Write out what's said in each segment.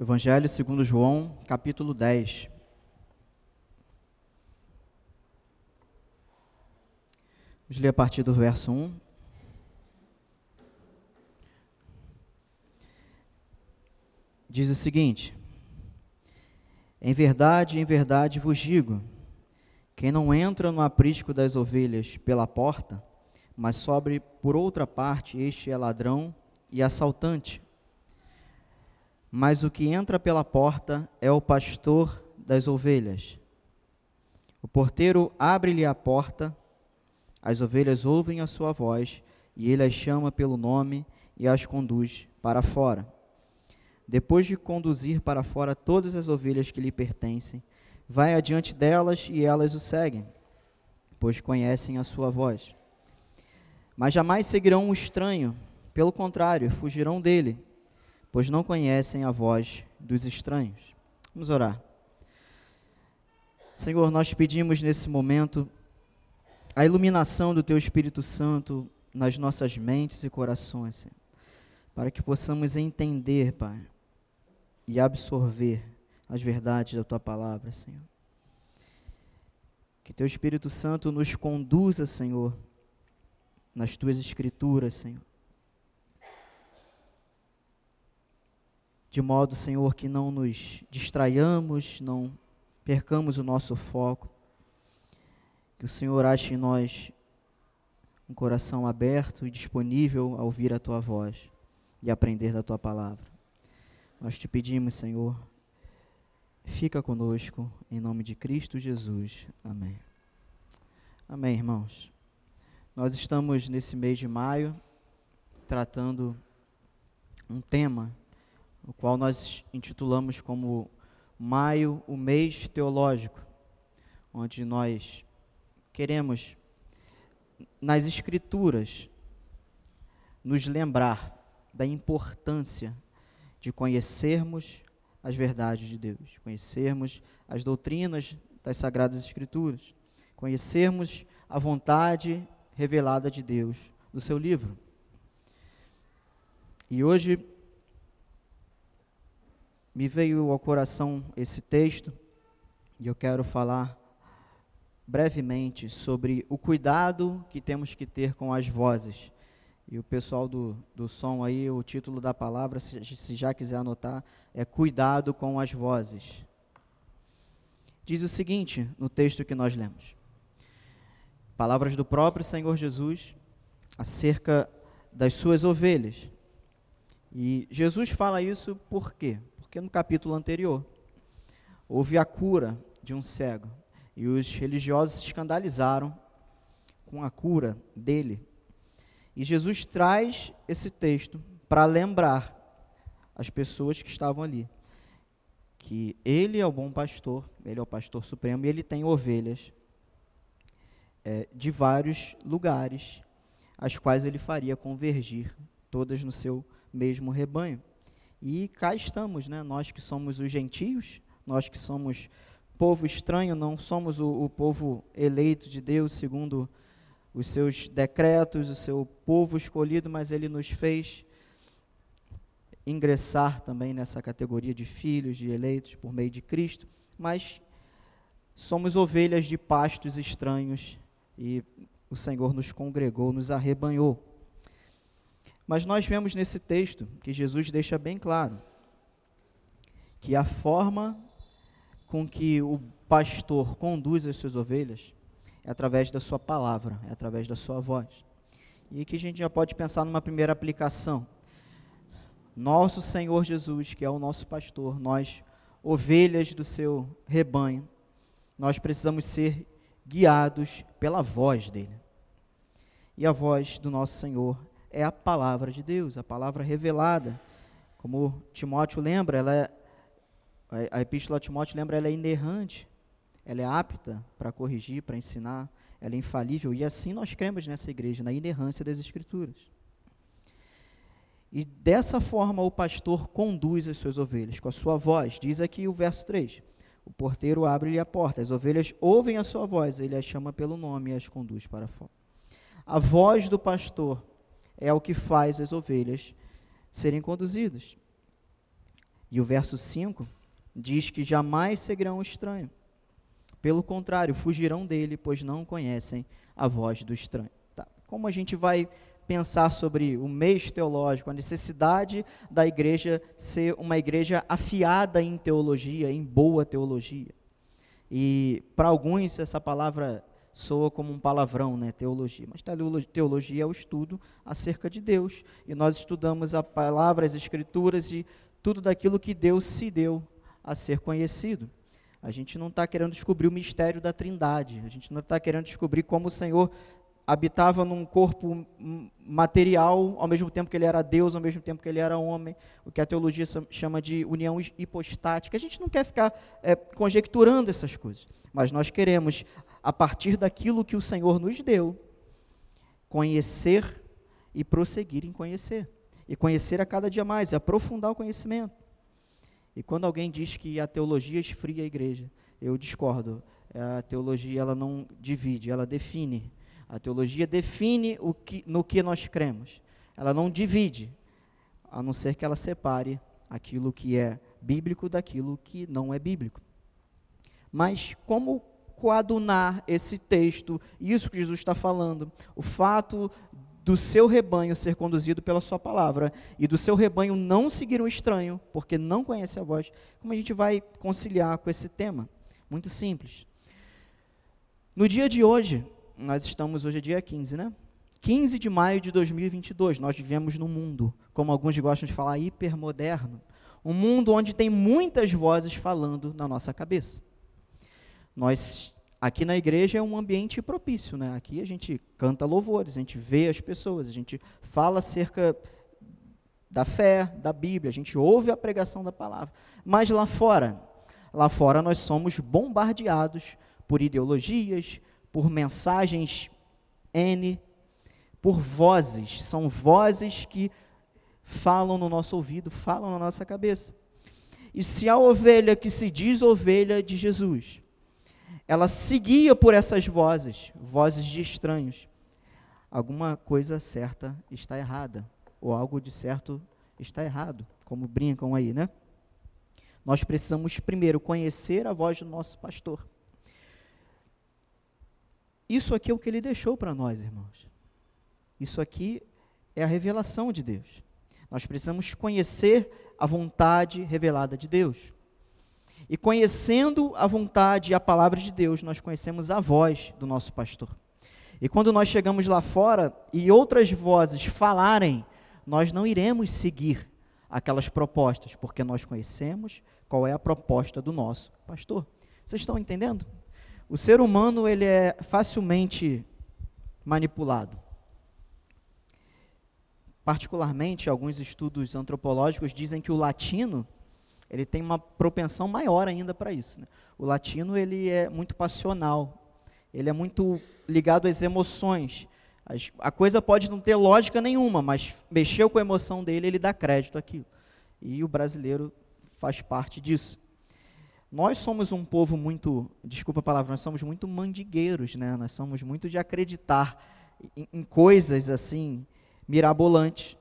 Evangelho segundo João, capítulo 10. Vamos ler a partir do verso 1. Diz o seguinte: Em verdade, em verdade vos digo, quem não entra no aprisco das ovelhas pela porta, mas sobre por outra parte, este é ladrão e assaltante. Mas o que entra pela porta é o pastor das ovelhas. O porteiro abre-lhe a porta, as ovelhas ouvem a sua voz, e ele as chama pelo nome e as conduz para fora. Depois de conduzir para fora todas as ovelhas que lhe pertencem, vai adiante delas e elas o seguem, pois conhecem a sua voz. Mas jamais seguirão um estranho, pelo contrário, fugirão dele pois não conhecem a voz dos estranhos. Vamos orar. Senhor, nós pedimos nesse momento a iluminação do Teu Espírito Santo nas nossas mentes e corações, Senhor, para que possamos entender, Pai, e absorver as verdades da Tua palavra, Senhor. Que Teu Espírito Santo nos conduza, Senhor, nas Tuas Escrituras, Senhor de modo, Senhor, que não nos distraiamos, não percamos o nosso foco. Que o Senhor ache em nós um coração aberto e disponível a ouvir a tua voz e aprender da tua palavra. Nós te pedimos, Senhor, fica conosco, em nome de Cristo Jesus. Amém. Amém, irmãos. Nós estamos nesse mês de maio tratando um tema o qual nós intitulamos como Maio, o mês teológico, onde nós queremos, nas Escrituras, nos lembrar da importância de conhecermos as verdades de Deus, conhecermos as doutrinas das Sagradas Escrituras, conhecermos a vontade revelada de Deus no seu livro. E hoje me veio ao coração esse texto e eu quero falar brevemente sobre o cuidado que temos que ter com as vozes. E o pessoal do, do som aí, o título da palavra, se, se já quiser anotar, é Cuidado com as vozes. Diz o seguinte no texto que nós lemos: Palavras do próprio Senhor Jesus acerca das suas ovelhas. E Jesus fala isso por quê? Porque no capítulo anterior houve a cura de um cego e os religiosos se escandalizaram com a cura dele. E Jesus traz esse texto para lembrar as pessoas que estavam ali que ele é o bom pastor, ele é o pastor supremo e ele tem ovelhas é, de vários lugares, as quais ele faria convergir todas no seu mesmo rebanho. E cá estamos, né? nós que somos os gentios, nós que somos povo estranho, não somos o, o povo eleito de Deus segundo os seus decretos, o seu povo escolhido, mas ele nos fez ingressar também nessa categoria de filhos, de eleitos por meio de Cristo, mas somos ovelhas de pastos estranhos e o Senhor nos congregou, nos arrebanhou. Mas nós vemos nesse texto que Jesus deixa bem claro que a forma com que o pastor conduz as suas ovelhas é através da sua palavra, é através da sua voz. E aqui a gente já pode pensar numa primeira aplicação. Nosso Senhor Jesus, que é o nosso pastor, nós, ovelhas do seu rebanho, nós precisamos ser guiados pela voz dele. E a voz do nosso Senhor é a palavra de Deus, a palavra revelada. Como Timóteo lembra, ela é, a epístola a Timóteo lembra, ela é inerrante, ela é apta para corrigir, para ensinar, ela é infalível, e assim nós cremos nessa igreja, na inerrância das Escrituras. E dessa forma o pastor conduz as suas ovelhas, com a sua voz. Diz aqui o verso 3: O porteiro abre-lhe a porta, as ovelhas ouvem a sua voz, ele as chama pelo nome e as conduz para fora. A voz do pastor é o que faz as ovelhas serem conduzidas. E o verso 5 diz que jamais seguirão o estranho. Pelo contrário, fugirão dele, pois não conhecem a voz do estranho. Tá. Como a gente vai pensar sobre o mês teológico, a necessidade da igreja ser uma igreja afiada em teologia, em boa teologia? E para alguns essa palavra soa como um palavrão, né, teologia. Mas teologia é o estudo acerca de Deus. E nós estudamos a palavra, as escrituras e tudo daquilo que Deus se deu a ser conhecido. A gente não está querendo descobrir o mistério da trindade. A gente não está querendo descobrir como o Senhor habitava num corpo material, ao mesmo tempo que ele era Deus, ao mesmo tempo que ele era homem, o que a teologia chama de união hipostática. A gente não quer ficar é, conjecturando essas coisas, mas nós queremos, a partir daquilo que o Senhor nos deu, conhecer e prosseguir em conhecer. E conhecer a cada dia mais, e aprofundar o conhecimento. E quando alguém diz que a teologia esfria a igreja, eu discordo. A teologia ela não divide, ela define a teologia define o que, no que nós cremos. Ela não divide, a não ser que ela separe aquilo que é bíblico daquilo que não é bíblico. Mas como coadunar esse texto, isso que Jesus está falando, o fato do seu rebanho ser conduzido pela sua palavra e do seu rebanho não seguir um estranho, porque não conhece a voz, como a gente vai conciliar com esse tema? Muito simples. No dia de hoje, nós estamos hoje é dia 15, né? 15 de maio de 2022, nós vivemos num mundo, como alguns gostam de falar, hipermoderno. Um mundo onde tem muitas vozes falando na nossa cabeça. Nós, aqui na igreja, é um ambiente propício, né? Aqui a gente canta louvores, a gente vê as pessoas, a gente fala acerca da fé, da Bíblia, a gente ouve a pregação da palavra. Mas lá fora, lá fora nós somos bombardeados por ideologias, por mensagens N, por vozes. São vozes que falam no nosso ouvido, falam na nossa cabeça. E se a ovelha que se diz ovelha de Jesus, ela seguia por essas vozes, vozes de estranhos, alguma coisa certa está errada, ou algo de certo está errado, como brincam aí, né? Nós precisamos primeiro conhecer a voz do nosso pastor. Isso aqui é o que ele deixou para nós, irmãos. Isso aqui é a revelação de Deus. Nós precisamos conhecer a vontade revelada de Deus. E conhecendo a vontade e a palavra de Deus, nós conhecemos a voz do nosso pastor. E quando nós chegamos lá fora e outras vozes falarem, nós não iremos seguir aquelas propostas, porque nós conhecemos qual é a proposta do nosso pastor. Vocês estão entendendo? O ser humano ele é facilmente manipulado. Particularmente, alguns estudos antropológicos dizem que o latino ele tem uma propensão maior ainda para isso. Né? O latino ele é muito passional, ele é muito ligado às emoções. A coisa pode não ter lógica nenhuma, mas mexeu com a emoção dele, ele dá crédito àquilo. E o brasileiro faz parte disso. Nós somos um povo muito, desculpa a palavra, nós somos muito mandigueiros, né? Nós somos muito de acreditar em, em coisas assim mirabolantes.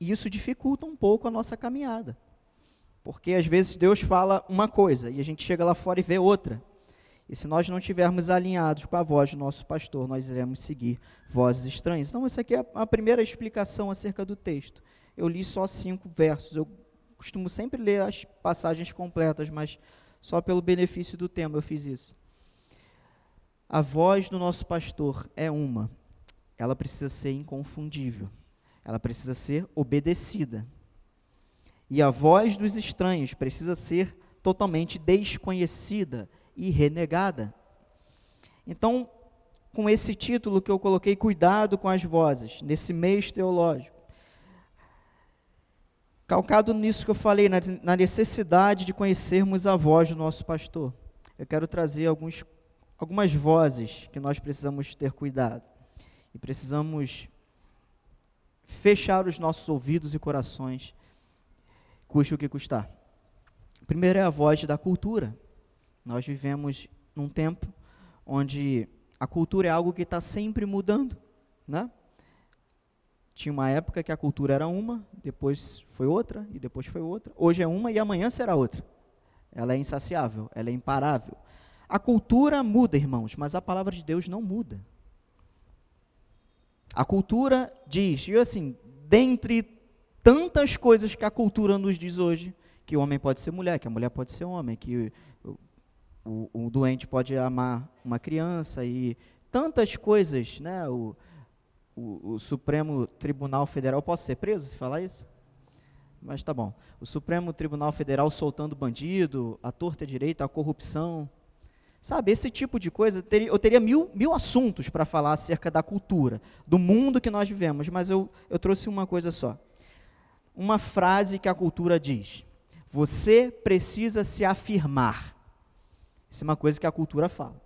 E isso dificulta um pouco a nossa caminhada. Porque às vezes Deus fala uma coisa e a gente chega lá fora e vê outra. E se nós não estivermos alinhados com a voz do nosso pastor, nós iremos seguir vozes estranhas. Então, essa aqui é a primeira explicação acerca do texto. Eu li só cinco versos. Eu costumo sempre ler as passagens completas, mas só pelo benefício do tema eu fiz isso. A voz do nosso pastor é uma. Ela precisa ser inconfundível. Ela precisa ser obedecida. E a voz dos estranhos precisa ser totalmente desconhecida e renegada. Então, com esse título que eu coloquei, Cuidado com as Vozes, nesse mês teológico, Calcado nisso que eu falei, na necessidade de conhecermos a voz do nosso pastor, eu quero trazer alguns, algumas vozes que nós precisamos ter cuidado. E precisamos fechar os nossos ouvidos e corações, custe o que custar. Primeiro é a voz da cultura. Nós vivemos num tempo onde a cultura é algo que está sempre mudando, né? Tinha uma época que a cultura era uma, depois foi outra, e depois foi outra. Hoje é uma e amanhã será outra. Ela é insaciável, ela é imparável. A cultura muda, irmãos, mas a palavra de Deus não muda. A cultura diz, e assim, dentre tantas coisas que a cultura nos diz hoje, que o homem pode ser mulher, que a mulher pode ser homem, que o, o, o doente pode amar uma criança e tantas coisas, né? O, o, o, Supremo Tribunal Federal, posso ser preso se falar isso? Mas tá bom. O Supremo Tribunal Federal soltando bandido, a torta direita, a corrupção. Sabe, esse tipo de coisa, eu teria mil, mil assuntos para falar acerca da cultura, do mundo que nós vivemos, mas eu, eu trouxe uma coisa só. Uma frase que a cultura diz: Você precisa se afirmar. Isso é uma coisa que a cultura fala.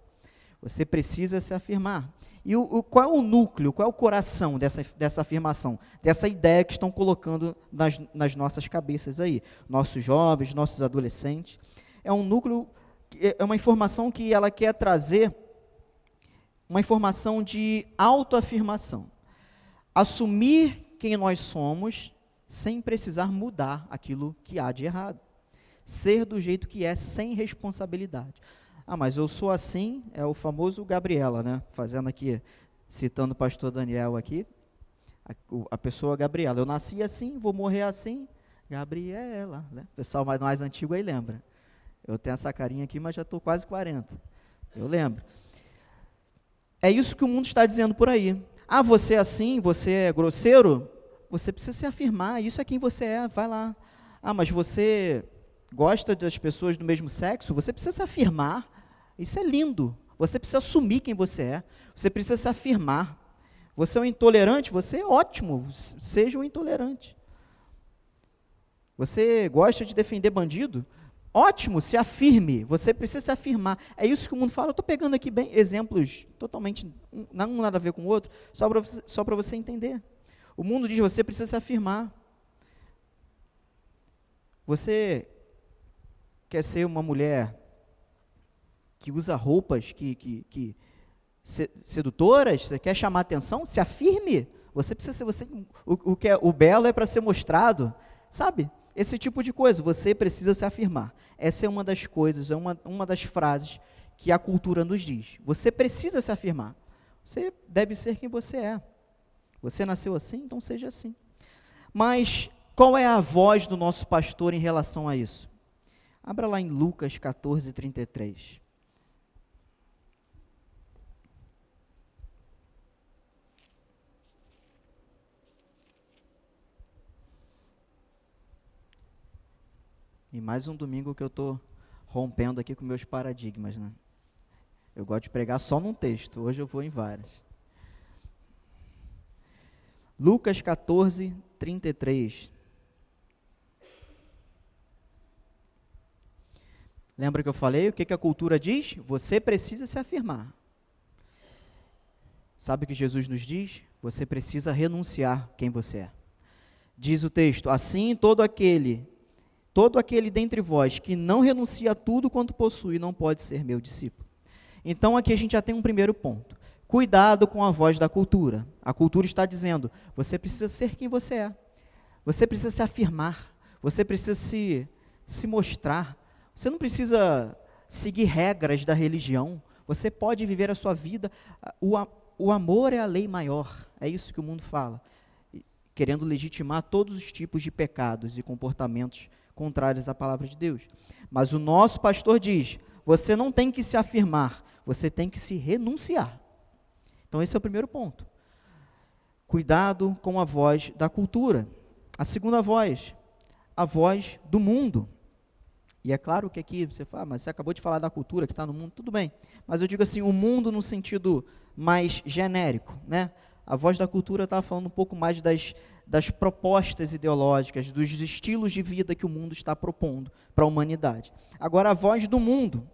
Você precisa se afirmar. E o, o, qual é o núcleo, qual é o coração dessa, dessa afirmação, dessa ideia que estão colocando nas, nas nossas cabeças aí? Nossos jovens, nossos adolescentes. É um núcleo, é, é uma informação que ela quer trazer uma informação de autoafirmação. Assumir quem nós somos sem precisar mudar aquilo que há de errado. Ser do jeito que é, sem responsabilidade. Ah, mas eu sou assim, é o famoso Gabriela, né? Fazendo aqui, citando o pastor Daniel aqui, a, a pessoa Gabriela. Eu nasci assim, vou morrer assim, Gabriela, né? O pessoal mais, mais antigo aí lembra. Eu tenho essa carinha aqui, mas já estou quase 40. Eu lembro. É isso que o mundo está dizendo por aí. Ah, você é assim, você é grosseiro? Você precisa se afirmar, isso é quem você é, vai lá. Ah, mas você gosta das pessoas do mesmo sexo? Você precisa se afirmar. Isso é lindo. Você precisa assumir quem você é. Você precisa se afirmar. Você é um intolerante? Você é ótimo. Seja um intolerante. Você gosta de defender bandido? Ótimo, se afirme. Você precisa se afirmar. É isso que o mundo fala. Eu estou pegando aqui bem exemplos totalmente, não nada a ver com o outro, só para você, só você entender. O mundo diz: você precisa se afirmar. Você quer ser uma mulher que usa roupas que, que, que sedutoras, você quer chamar atenção, se afirme. Você precisa ser você. O, o que é o belo é para ser mostrado, sabe? Esse tipo de coisa. Você precisa se afirmar. Essa é uma das coisas, é uma, uma das frases que a cultura nos diz. Você precisa se afirmar. Você deve ser quem você é. Você nasceu assim, então seja assim. Mas qual é a voz do nosso pastor em relação a isso? Abra lá em Lucas 14, 33. E mais um domingo que eu estou rompendo aqui com meus paradigmas, né? Eu gosto de pregar só num texto, hoje eu vou em vários. Lucas 14, 33. Lembra que eu falei? O que, que a cultura diz? Você precisa se afirmar. Sabe o que Jesus nos diz? Você precisa renunciar quem você é. Diz o texto: Assim todo aquele Todo aquele dentre vós que não renuncia a tudo quanto possui não pode ser meu discípulo. Então aqui a gente já tem um primeiro ponto. Cuidado com a voz da cultura. A cultura está dizendo: você precisa ser quem você é. Você precisa se afirmar. Você precisa se, se mostrar. Você não precisa seguir regras da religião. Você pode viver a sua vida. O, o amor é a lei maior. É isso que o mundo fala. Querendo legitimar todos os tipos de pecados e comportamentos contrárias à palavra de Deus. Mas o nosso pastor diz: você não tem que se afirmar, você tem que se renunciar. Então, esse é o primeiro ponto. Cuidado com a voz da cultura. A segunda voz, a voz do mundo. E é claro que aqui você fala, ah, mas você acabou de falar da cultura que está no mundo, tudo bem. Mas eu digo assim, o mundo no sentido mais genérico, né? A voz da cultura está falando um pouco mais das, das propostas ideológicas, dos estilos de vida que o mundo está propondo para a humanidade. Agora, a voz do mundo,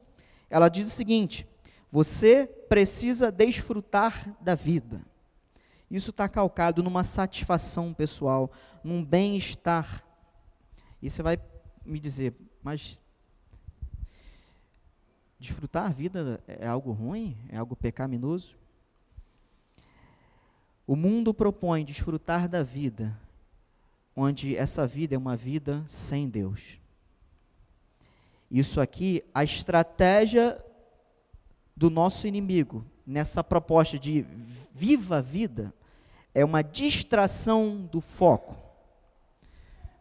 ela diz o seguinte: você precisa desfrutar da vida. Isso está calcado numa satisfação pessoal, num bem-estar. E você vai me dizer, mas desfrutar a vida é algo ruim? É algo pecaminoso? O mundo propõe desfrutar da vida, onde essa vida é uma vida sem Deus. Isso aqui, a estratégia do nosso inimigo nessa proposta de viva a vida é uma distração do foco.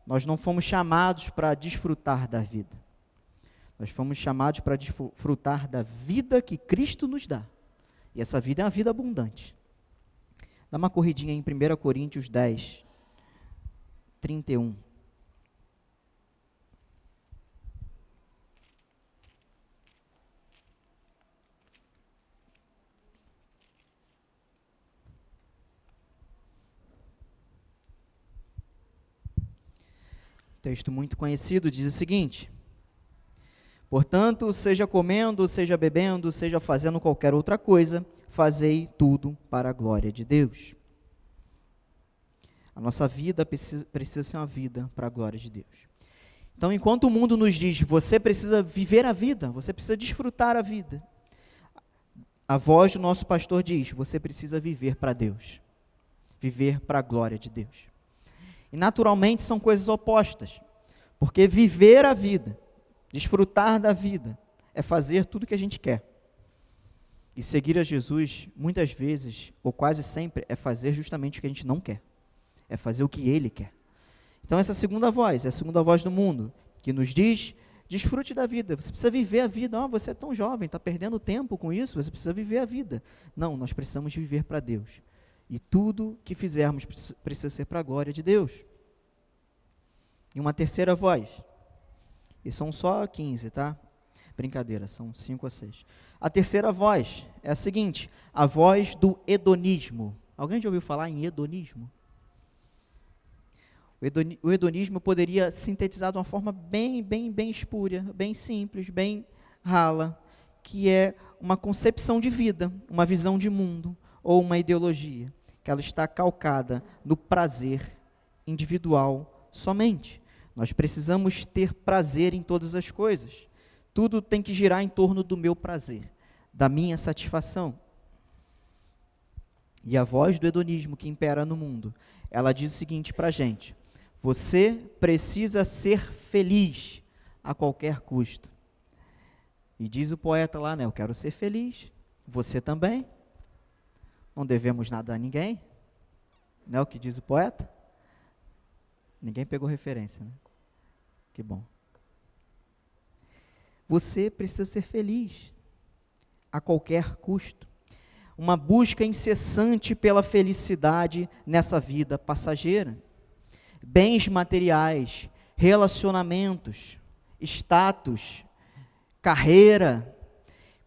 Nós não fomos chamados para desfrutar da vida. Nós fomos chamados para desfrutar da vida que Cristo nos dá. E essa vida é uma vida abundante. Dá uma corridinha em 1 Coríntios 10, 31. Texto muito conhecido diz o seguinte: Portanto, seja comendo, seja bebendo, seja fazendo qualquer outra coisa, fazei tudo para a glória de Deus. A nossa vida precisa, precisa ser uma vida para a glória de Deus. Então, enquanto o mundo nos diz, você precisa viver a vida, você precisa desfrutar a vida, a voz do nosso pastor diz, você precisa viver para Deus, viver para a glória de Deus. E naturalmente são coisas opostas, porque viver a vida Desfrutar da vida é fazer tudo o que a gente quer. E seguir a Jesus, muitas vezes, ou quase sempre, é fazer justamente o que a gente não quer. É fazer o que Ele quer. Então, essa segunda voz, é a segunda voz do mundo, que nos diz: desfrute da vida, você precisa viver a vida. Oh, você é tão jovem, está perdendo tempo com isso, você precisa viver a vida. Não, nós precisamos viver para Deus. E tudo que fizermos precisa ser para a glória de Deus. E uma terceira voz, e são só 15, tá? Brincadeira, são 5 a 6. A terceira voz é a seguinte: a voz do hedonismo. Alguém já ouviu falar em hedonismo? O hedonismo poderia sintetizar de uma forma bem, bem, bem espúria, bem simples, bem rala, que é uma concepção de vida, uma visão de mundo ou uma ideologia, que ela está calcada no prazer individual somente. Nós precisamos ter prazer em todas as coisas. Tudo tem que girar em torno do meu prazer, da minha satisfação. E a voz do hedonismo que impera no mundo, ela diz o seguinte para a gente: você precisa ser feliz a qualquer custo. E diz o poeta lá, né? Eu quero ser feliz. Você também. Não devemos nada a ninguém. Não é o que diz o poeta? Ninguém pegou referência, né? Que bom. Você precisa ser feliz a qualquer custo. Uma busca incessante pela felicidade nessa vida passageira. Bens materiais, relacionamentos, status, carreira,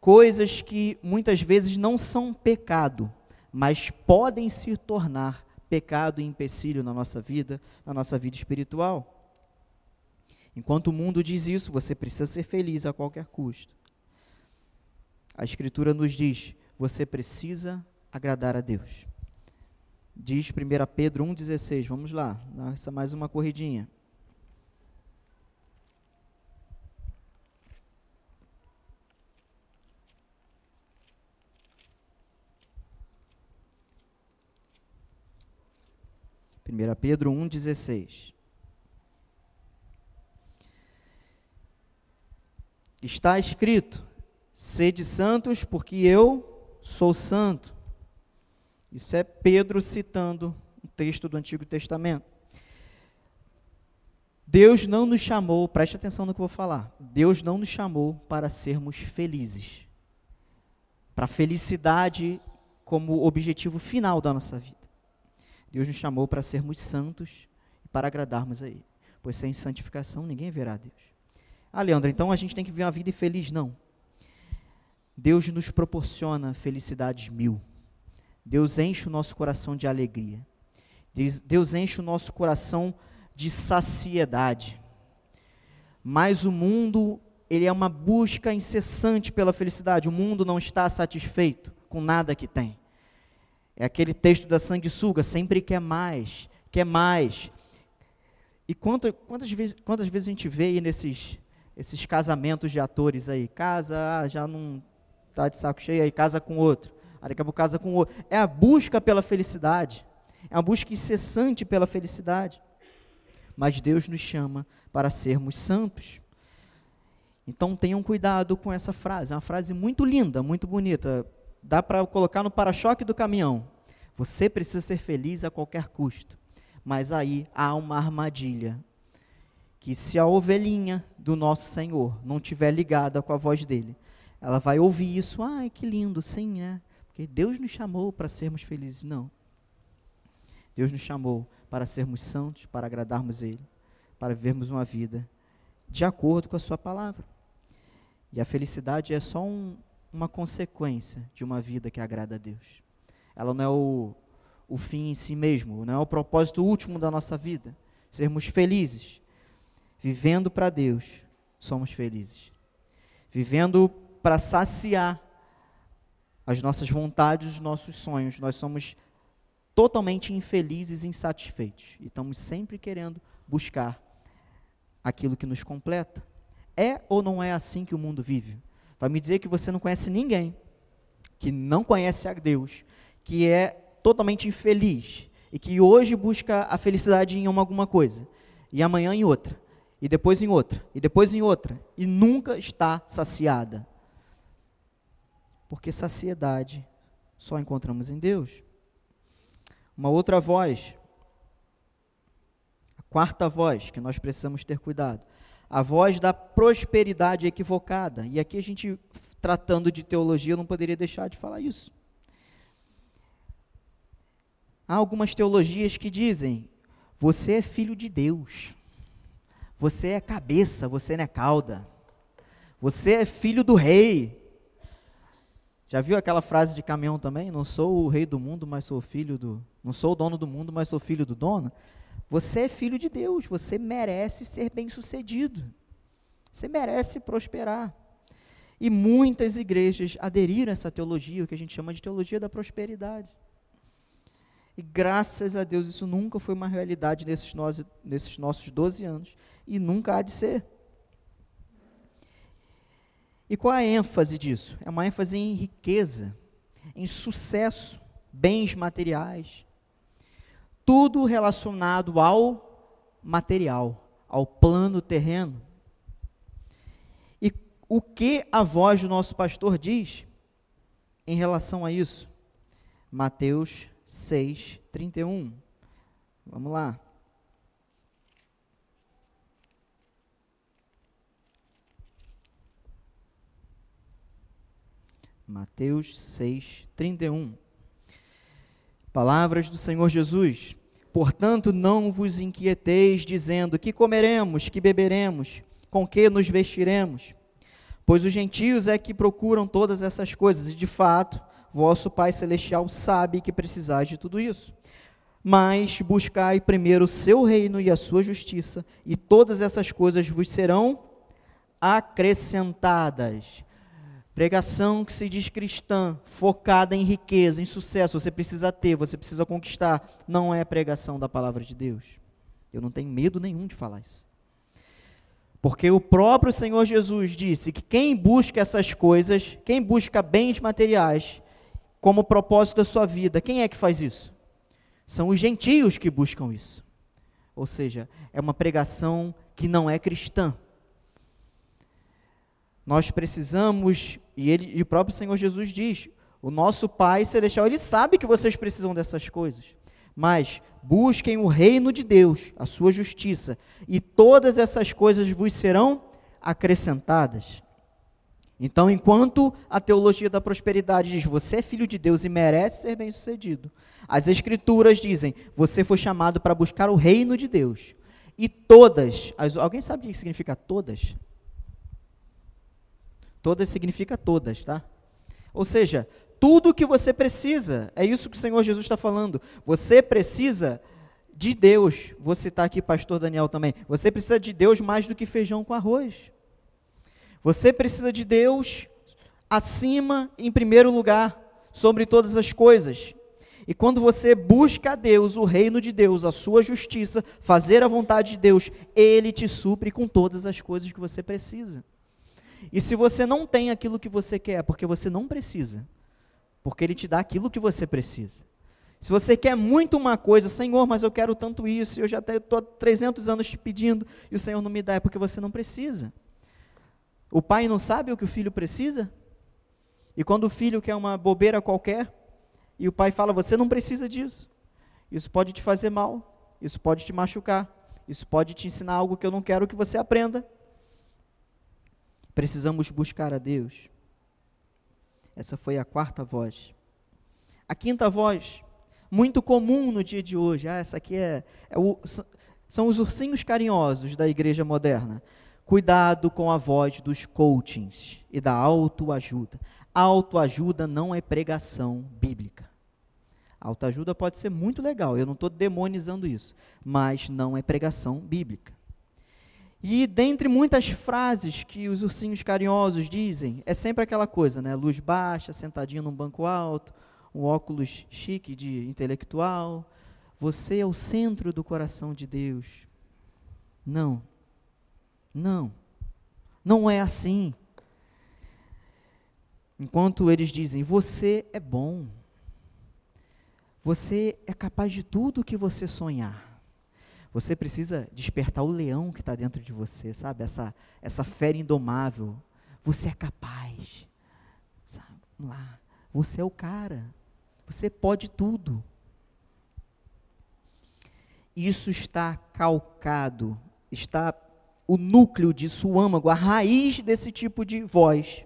coisas que muitas vezes não são pecado, mas podem se tornar pecado e empecilho na nossa vida, na nossa vida espiritual. Enquanto o mundo diz isso, você precisa ser feliz a qualquer custo. A Escritura nos diz: você precisa agradar a Deus. Diz 1 Pedro 1,16. Vamos lá, essa mais uma corridinha. Primeira Pedro 1,16. Está escrito: sede santos, porque eu sou santo. Isso é Pedro citando um texto do Antigo Testamento. Deus não nos chamou, preste atenção no que eu vou falar. Deus não nos chamou para sermos felizes. Para a felicidade como objetivo final da nossa vida. Deus nos chamou para sermos santos e para agradarmos a Ele. Pois sem santificação ninguém verá a Deus. Ah, Leandro, então a gente tem que viver uma vida infeliz. Não. Deus nos proporciona felicidades mil. Deus enche o nosso coração de alegria. Deus enche o nosso coração de saciedade. Mas o mundo, ele é uma busca incessante pela felicidade. O mundo não está satisfeito com nada que tem. É aquele texto da sanguessuga, sempre quer mais, quer mais. E quantas, quantas, vezes, quantas vezes a gente vê aí nesses, esses casamentos de atores aí. Casa, ah, já não está de saco cheio, aí casa com outro. aí daqui a pouco casa com outro. É a busca pela felicidade, é a busca incessante pela felicidade. Mas Deus nos chama para sermos santos. Então tenham cuidado com essa frase, é uma frase muito linda, muito bonita. Dá para colocar no para-choque do caminhão. Você precisa ser feliz a qualquer custo. Mas aí há uma armadilha. Que se a ovelhinha do nosso Senhor não tiver ligada com a voz dele, ela vai ouvir isso, ai que lindo, sim, é. Porque Deus nos chamou para sermos felizes. Não. Deus nos chamou para sermos santos, para agradarmos Ele, para vivermos uma vida de acordo com a Sua palavra. E a felicidade é só um, uma consequência de uma vida que agrada a Deus. Ela não é o, o fim em si mesmo, não é o propósito último da nossa vida. Sermos felizes. Vivendo para Deus, somos felizes. Vivendo para saciar as nossas vontades, os nossos sonhos, nós somos totalmente infelizes e insatisfeitos. E estamos sempre querendo buscar aquilo que nos completa. É ou não é assim que o mundo vive? Vai me dizer que você não conhece ninguém que não conhece a Deus, que é totalmente infeliz e que hoje busca a felicidade em uma alguma coisa e amanhã em outra, e depois em outra, e depois em outra, e nunca está saciada. Porque saciedade só encontramos em Deus. Uma outra voz, a quarta voz que nós precisamos ter cuidado, a voz da prosperidade equivocada. E aqui a gente, tratando de teologia, eu não poderia deixar de falar isso. Há algumas teologias que dizem: você é filho de Deus, você é cabeça, você não é cauda, você é filho do rei. Já viu aquela frase de caminhão também? Não sou o rei do mundo, mas sou filho do. Não sou o dono do mundo, mas sou filho do dono. Você é filho de Deus, você merece ser bem-sucedido. Você merece prosperar. E muitas igrejas aderiram a essa teologia, o que a gente chama de teologia da prosperidade. E graças a Deus isso nunca foi uma realidade nesses, nesses nossos 12 anos e nunca há de ser. E qual a ênfase disso? É uma ênfase em riqueza, em sucesso, bens materiais, tudo relacionado ao material, ao plano terreno. E o que a voz do nosso pastor diz em relação a isso? Mateus 6, 31. Vamos lá. Mateus 6, 31. Palavras do Senhor Jesus. Portanto, não vos inquieteis, dizendo: que comeremos, que beberemos, com que nos vestiremos? Pois os gentios é que procuram todas essas coisas, e de fato, vosso Pai Celestial sabe que precisais de tudo isso. Mas buscai primeiro o seu reino e a sua justiça, e todas essas coisas vos serão acrescentadas. Pregação que se diz cristã, focada em riqueza, em sucesso, você precisa ter, você precisa conquistar, não é pregação da palavra de Deus. Eu não tenho medo nenhum de falar isso. Porque o próprio Senhor Jesus disse que quem busca essas coisas, quem busca bens materiais como propósito da sua vida, quem é que faz isso? São os gentios que buscam isso. Ou seja, é uma pregação que não é cristã. Nós precisamos, e, ele, e o próprio Senhor Jesus diz: o nosso Pai Celestial, ele sabe que vocês precisam dessas coisas. Mas busquem o reino de Deus, a sua justiça, e todas essas coisas vos serão acrescentadas. Então, enquanto a teologia da prosperidade diz você é filho de Deus e merece ser bem-sucedido, as Escrituras dizem você foi chamado para buscar o reino de Deus. E todas, as, alguém sabe o que significa todas? Todas significa todas, tá? Ou seja, tudo o que você precisa, é isso que o Senhor Jesus está falando. Você precisa de Deus. Vou citar aqui pastor Daniel também. Você precisa de Deus mais do que feijão com arroz. Você precisa de Deus acima, em primeiro lugar, sobre todas as coisas. E quando você busca a Deus, o reino de Deus, a sua justiça, fazer a vontade de Deus, Ele te supre com todas as coisas que você precisa. E se você não tem aquilo que você quer, é porque você não precisa, porque Ele te dá aquilo que você precisa. Se você quer muito uma coisa, Senhor, mas eu quero tanto isso, eu já estou 300 anos te pedindo e o Senhor não me dá, é porque você não precisa. O pai não sabe o que o filho precisa? E quando o filho quer uma bobeira qualquer, e o pai fala, você não precisa disso, isso pode te fazer mal, isso pode te machucar, isso pode te ensinar algo que eu não quero que você aprenda. Precisamos buscar a Deus. Essa foi a quarta voz. A quinta voz muito comum no dia de hoje. Ah, essa aqui é, é o, são os ursinhos carinhosos da igreja moderna. Cuidado com a voz dos coachings e da autoajuda. Autoajuda não é pregação bíblica. Autoajuda pode ser muito legal, eu não estou demonizando isso, mas não é pregação bíblica. E dentre muitas frases que os ursinhos carinhosos dizem, é sempre aquela coisa, né? Luz baixa, sentadinho num banco alto, um óculos chique de intelectual. Você é o centro do coração de Deus. Não. Não. Não é assim. Enquanto eles dizem, você é bom. Você é capaz de tudo que você sonhar. Você precisa despertar o leão que está dentro de você, sabe? Essa, essa fera indomável. Você é capaz. Sabe? Vamos lá. Você é o cara. Você pode tudo. Isso está calcado, está o núcleo disso, o âmago, a raiz desse tipo de voz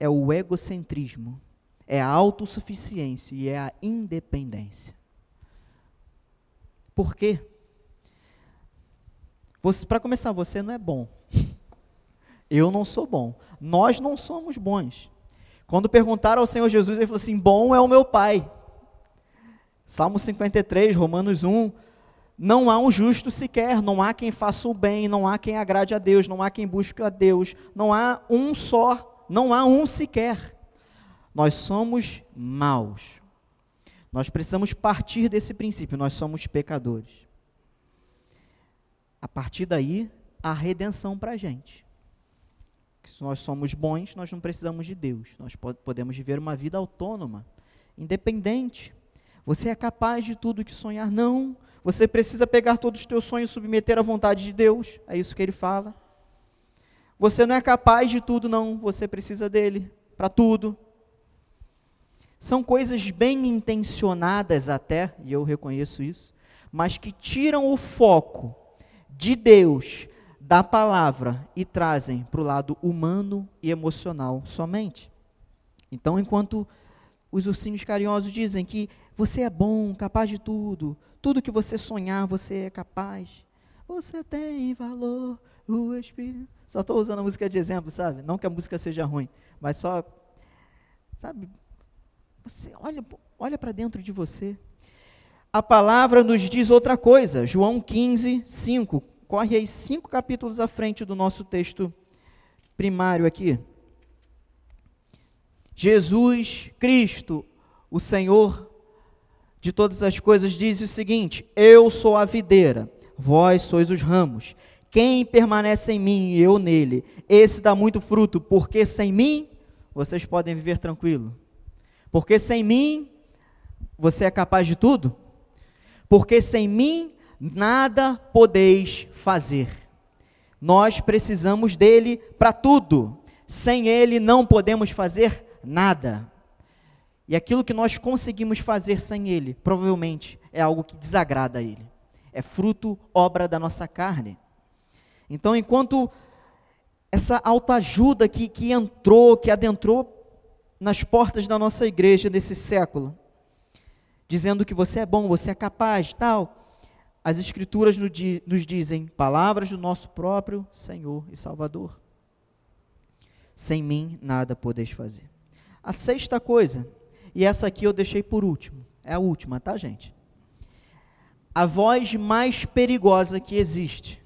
é o egocentrismo, é a autossuficiência e é a independência. Por quê? Para começar, você não é bom. Eu não sou bom. Nós não somos bons. Quando perguntaram ao Senhor Jesus, ele falou assim: Bom é o meu Pai. Salmo 53, Romanos 1. Não há um justo sequer, não há quem faça o bem, não há quem agrade a Deus, não há quem busque a Deus, não há um só, não há um sequer. Nós somos maus. Nós precisamos partir desse princípio, nós somos pecadores. A partir daí, a redenção para a gente se nós somos bons, nós não precisamos de Deus. Nós podemos viver uma vida autônoma, independente. Você é capaz de tudo que sonhar? Não. Você precisa pegar todos os teus sonhos e submeter à vontade de Deus. É isso que ele fala. Você não é capaz de tudo, não. Você precisa dele para tudo. São coisas bem intencionadas até, e eu reconheço isso, mas que tiram o foco de Deus da palavra e trazem para o lado humano e emocional somente. Então, enquanto os ursinhos carinhosos dizem que você é bom, capaz de tudo, tudo que você sonhar, você é capaz. Você tem valor, o Espírito. Só estou usando a música de exemplo, sabe? Não que a música seja ruim, mas só, sabe? Você olha, olha para dentro de você. A palavra nos diz outra coisa. João 15, 5 corre aí cinco capítulos à frente do nosso texto primário aqui. Jesus Cristo, o Senhor de todas as coisas, diz o seguinte: Eu sou a videira, vós sois os ramos. Quem permanece em mim e eu nele, esse dá muito fruto, porque sem mim vocês podem viver tranquilo. Porque sem mim você é capaz de tudo? Porque sem mim nada podeis fazer. Nós precisamos dele para tudo. Sem ele não podemos fazer nada. E aquilo que nós conseguimos fazer sem ele, provavelmente é algo que desagrada a ele. É fruto, obra da nossa carne. Então, enquanto essa autoajuda que, que entrou, que adentrou nas portas da nossa igreja desse século, dizendo que você é bom, você é capaz, tal, as Escrituras nos dizem palavras do nosso próprio Senhor e Salvador. Sem mim nada podeis fazer. A sexta coisa, e essa aqui eu deixei por último, é a última, tá, gente? A voz mais perigosa que existe.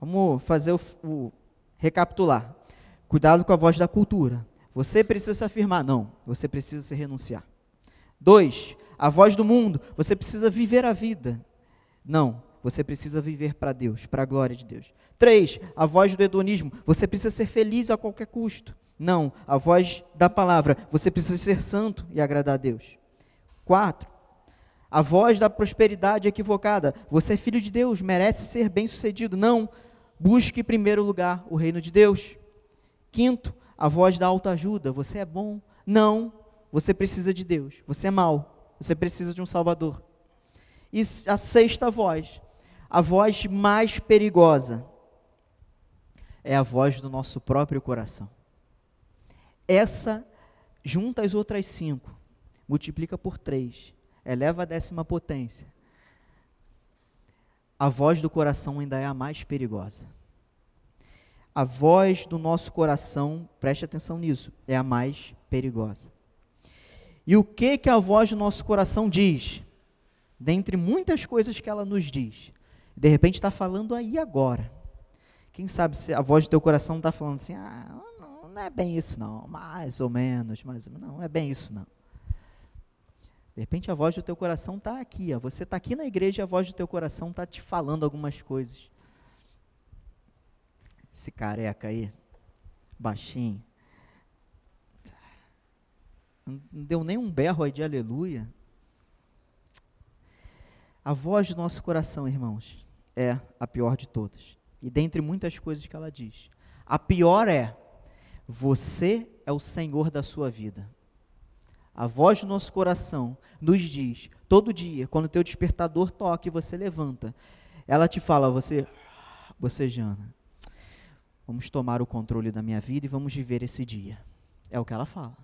Vamos fazer o, o recapitular. Cuidado com a voz da cultura. Você precisa se afirmar, não, você precisa se renunciar. Dois, a voz do mundo, você precisa viver a vida. Não, você precisa viver para Deus, para a glória de Deus. Três, a voz do hedonismo. Você precisa ser feliz a qualquer custo. Não, a voz da palavra. Você precisa ser santo e agradar a Deus. Quatro, a voz da prosperidade equivocada. Você é filho de Deus, merece ser bem-sucedido. Não, busque em primeiro lugar o reino de Deus. Quinto, a voz da autoajuda. Você é bom. Não, você precisa de Deus. Você é mau. Você precisa de um Salvador. E a sexta voz, a voz mais perigosa, é a voz do nosso próprio coração. Essa, junta as outras cinco, multiplica por três, eleva a décima potência. A voz do coração ainda é a mais perigosa. A voz do nosso coração, preste atenção nisso, é a mais perigosa. E o que que a voz do nosso coração diz? Dentre muitas coisas que ela nos diz, de repente está falando aí agora. Quem sabe se a voz do teu coração está falando assim, ah, não é bem isso não, mais ou menos, mais ou não é bem isso não. De repente a voz do teu coração está aqui, ó. você está aqui na igreja e a voz do teu coração está te falando algumas coisas. Esse careca aí, baixinho, não deu nem um berro aí de aleluia. A voz do nosso coração, irmãos, é a pior de todas. E dentre muitas coisas que ela diz, a pior é você é o Senhor da sua vida. A voz do nosso coração nos diz, todo dia, quando o teu despertador toca e você levanta, ela te fala, você, você Jana, vamos tomar o controle da minha vida e vamos viver esse dia. É o que ela fala.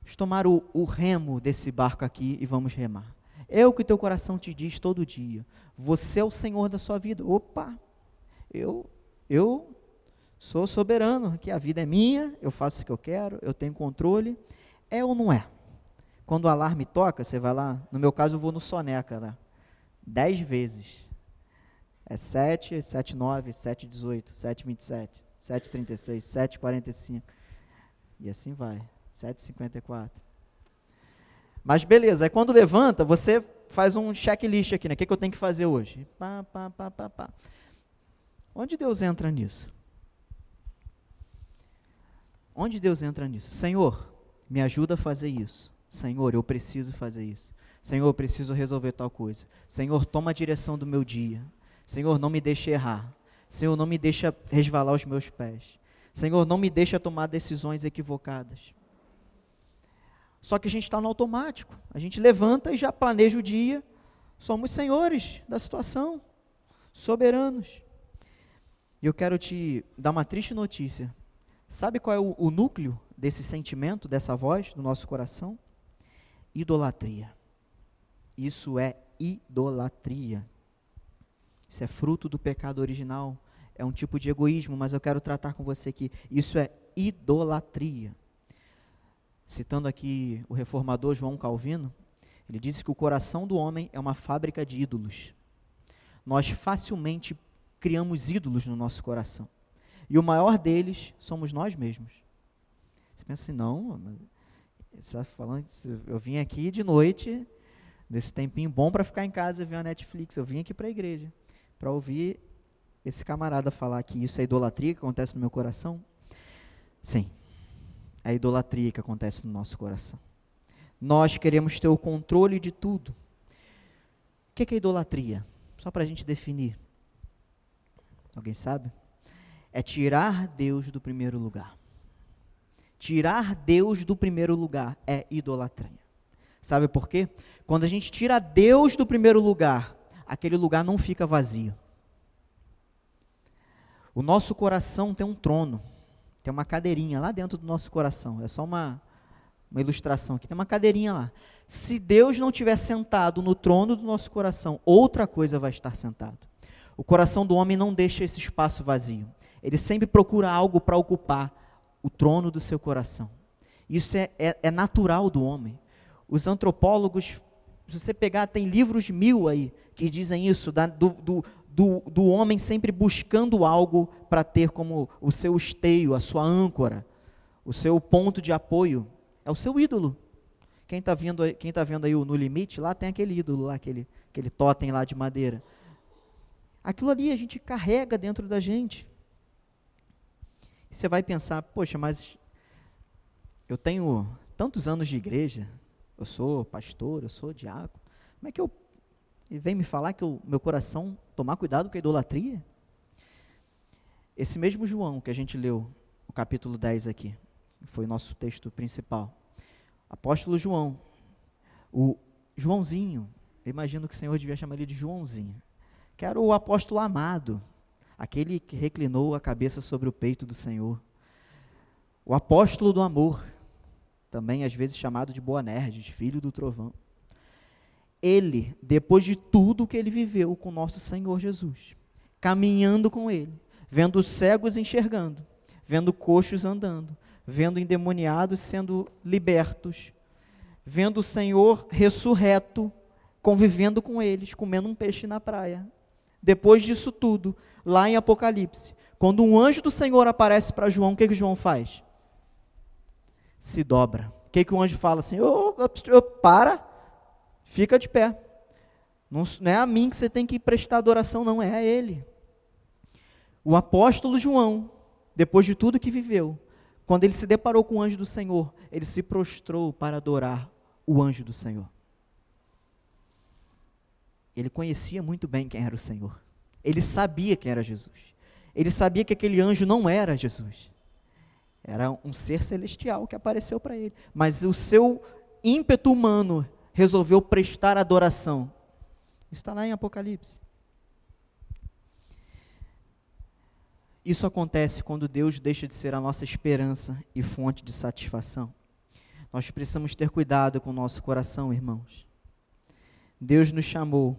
Vamos tomar o, o remo desse barco aqui e vamos remar. É o que teu coração te diz todo dia. Você é o Senhor da sua vida. Opa, eu, eu Sou soberano, que a vida é minha, eu faço o que eu quero, eu tenho controle. É ou não é? Quando o alarme toca, você vai lá, no meu caso eu vou no soneca lá, dez vezes. É 7, 7, 9, 7, 18, 7, 27, 7, 36, 7, 45. E assim vai, 7, 54. Mas beleza, aí quando levanta, você faz um checklist aqui, né? O que, que eu tenho que fazer hoje? Pá, pá, pá, pá, pá. Onde Deus entra nisso? Onde Deus entra nisso? Senhor, me ajuda a fazer isso. Senhor, eu preciso fazer isso. Senhor, eu preciso resolver tal coisa. Senhor, toma a direção do meu dia. Senhor, não me deixe errar. Senhor, não me deixa resvalar os meus pés. Senhor, não me deixa tomar decisões equivocadas. Só que a gente está no automático. A gente levanta e já planeja o dia. Somos senhores da situação, soberanos. E eu quero te dar uma triste notícia. Sabe qual é o, o núcleo desse sentimento, dessa voz no nosso coração? Idolatria. Isso é idolatria. Isso é fruto do pecado original. É um tipo de egoísmo, mas eu quero tratar com você aqui. Isso é idolatria. Citando aqui o reformador João Calvino, ele disse que o coração do homem é uma fábrica de ídolos. Nós facilmente criamos ídolos no nosso coração. E o maior deles somos nós mesmos. Você pensa assim, não, você está falando, eu vim aqui de noite, nesse tempinho bom para ficar em casa e ver a Netflix. Eu vim aqui para a igreja, para ouvir esse camarada falar que isso é idolatria que acontece no meu coração. Sim, é idolatria que acontece no nosso coração. Nós queremos ter o controle de tudo. O que é idolatria? Só para a gente definir. Alguém sabe? é tirar Deus do primeiro lugar. Tirar Deus do primeiro lugar é idolatria. Sabe por quê? Quando a gente tira Deus do primeiro lugar, aquele lugar não fica vazio. O nosso coração tem um trono, tem uma cadeirinha lá dentro do nosso coração. É só uma, uma ilustração aqui. Tem uma cadeirinha lá. Se Deus não estiver sentado no trono do nosso coração, outra coisa vai estar sentado. O coração do homem não deixa esse espaço vazio. Ele sempre procura algo para ocupar o trono do seu coração. Isso é, é, é, natural do homem. Os antropólogos, se você pegar, tem livros mil aí que dizem isso, da, do, do, do, do homem sempre buscando algo para ter como o seu esteio, a sua âncora, o seu ponto de apoio. É o seu ídolo. Quem está vendo, quem tá vendo aí o No Limite, lá tem aquele ídolo, lá, aquele, aquele totem lá de madeira. Aquilo ali a gente carrega dentro da gente. você vai pensar, poxa, mas eu tenho tantos anos de igreja, eu sou pastor, eu sou diácono, como é que eu. Ele vem me falar que o meu coração tomar cuidado com a idolatria? Esse mesmo João que a gente leu, o capítulo 10 aqui, foi o nosso texto principal. Apóstolo João, o Joãozinho, imagino que o Senhor devia chamar ele de Joãozinho, que era o apóstolo amado, aquele que reclinou a cabeça sobre o peito do Senhor. O apóstolo do amor, também às vezes chamado de Boanerges, filho do trovão. Ele, depois de tudo que ele viveu com nosso Senhor Jesus, caminhando com ele, vendo cegos enxergando, vendo coxos andando, vendo endemoniados sendo libertos, vendo o Senhor ressurreto, convivendo com eles, comendo um peixe na praia. Depois disso tudo, lá em Apocalipse, quando um anjo do Senhor aparece para João, o que, que João faz? Se dobra. O que, que o anjo fala assim? Oh, oh, para, fica de pé. Não, não é a mim que você tem que prestar adoração, não, é a ele. O apóstolo João, depois de tudo que viveu, quando ele se deparou com o anjo do Senhor, ele se prostrou para adorar o anjo do Senhor. Ele conhecia muito bem quem era o Senhor. Ele sabia quem era Jesus. Ele sabia que aquele anjo não era Jesus. Era um ser celestial que apareceu para ele. Mas o seu ímpeto humano resolveu prestar adoração. Está lá em Apocalipse. Isso acontece quando Deus deixa de ser a nossa esperança e fonte de satisfação. Nós precisamos ter cuidado com o nosso coração, irmãos. Deus nos chamou,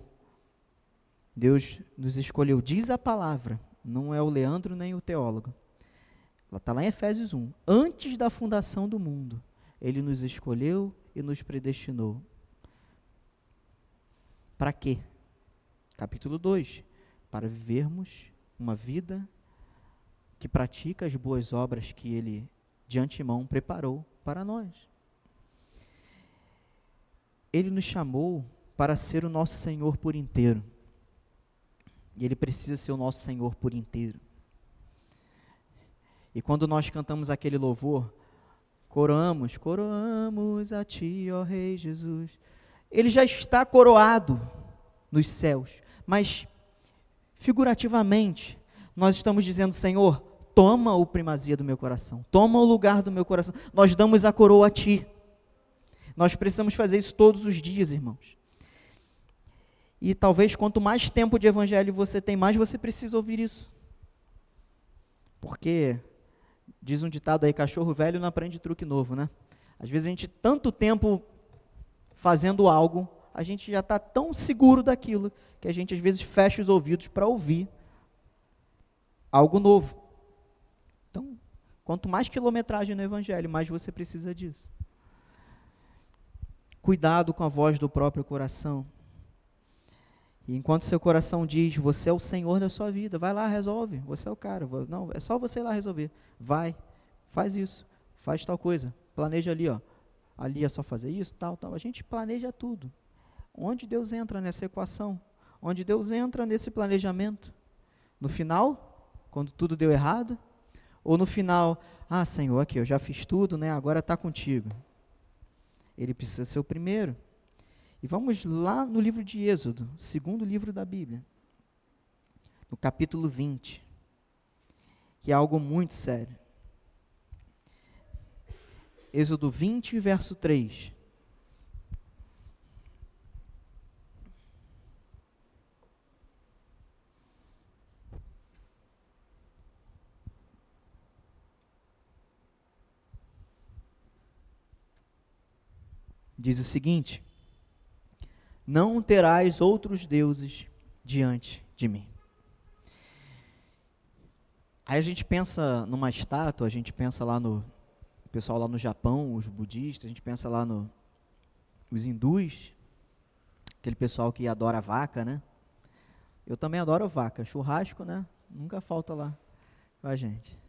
Deus nos escolheu, diz a palavra, não é o Leandro nem o teólogo. Ela está lá em Efésios 1. Antes da fundação do mundo, Ele nos escolheu e nos predestinou. Para quê? Capítulo 2. Para vivermos uma vida que pratica as boas obras que Ele de antemão preparou para nós. Ele nos chamou para ser o nosso Senhor por inteiro. E Ele precisa ser o nosso Senhor por inteiro. E quando nós cantamos aquele louvor, coroamos, coroamos a Ti, ó Rei Jesus. Ele já está coroado nos céus, mas figurativamente, nós estamos dizendo, Senhor, toma o primazia do meu coração, toma o lugar do meu coração. Nós damos a coroa a ti. Nós precisamos fazer isso todos os dias, irmãos. E talvez quanto mais tempo de evangelho você tem, mais você precisa ouvir isso. Porque diz um ditado aí, cachorro velho não aprende truque novo, né? Às vezes a gente tanto tempo fazendo algo, a gente já está tão seguro daquilo que a gente às vezes fecha os ouvidos para ouvir algo novo. Então, quanto mais quilometragem no Evangelho, mais você precisa disso. Cuidado com a voz do próprio coração. E enquanto seu coração diz, você é o Senhor da sua vida, vai lá, resolve, você é o cara. Não, é só você ir lá resolver. Vai, faz isso, faz tal coisa, planeja ali, ó. Ali é só fazer isso, tal, tal. A gente planeja tudo. Onde Deus entra nessa equação? Onde Deus entra nesse planejamento? No final, quando tudo deu errado, ou no final, ah, Senhor, aqui eu já fiz tudo, né? Agora está contigo. Ele precisa ser o primeiro. E vamos lá no livro de Êxodo, segundo livro da Bíblia, no capítulo 20, que é algo muito sério. Êxodo 20, verso 3. diz o seguinte: Não terás outros deuses diante de mim. Aí a gente pensa numa estátua, a gente pensa lá no pessoal lá no Japão, os budistas, a gente pensa lá no os hindus, aquele pessoal que adora vaca, né? Eu também adoro vaca, churrasco, né? Nunca falta lá com a gente.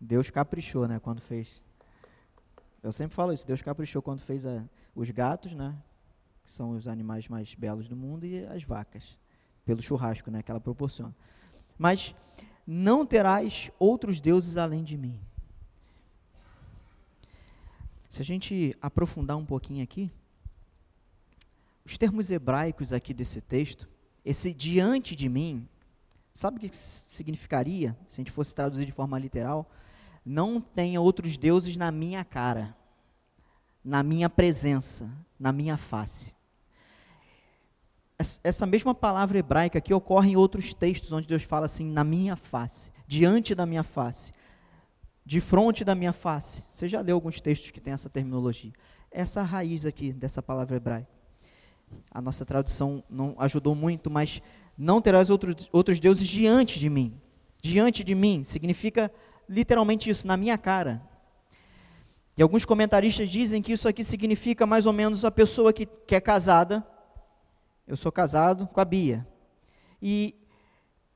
Deus caprichou, né, quando fez eu sempre falo isso, Deus caprichou quando fez a, os gatos, né? Que são os animais mais belos do mundo, e as vacas, pelo churrasco, né? Que ela proporciona. Mas não terás outros deuses além de mim. Se a gente aprofundar um pouquinho aqui, os termos hebraicos aqui desse texto, esse diante de mim, sabe o que significaria, se a gente fosse traduzir de forma literal? Não tenha outros deuses na minha cara, na minha presença, na minha face. Essa mesma palavra hebraica aqui ocorre em outros textos onde Deus fala assim, na minha face, diante da minha face, de frente da minha face. Você já leu alguns textos que tem essa terminologia. Essa raiz aqui dessa palavra hebraica. A nossa tradução não ajudou muito, mas não terás outros, outros deuses diante de mim. Diante de mim significa literalmente isso, na minha cara. E alguns comentaristas dizem que isso aqui significa mais ou menos a pessoa que, que é casada. Eu sou casado com a Bia. E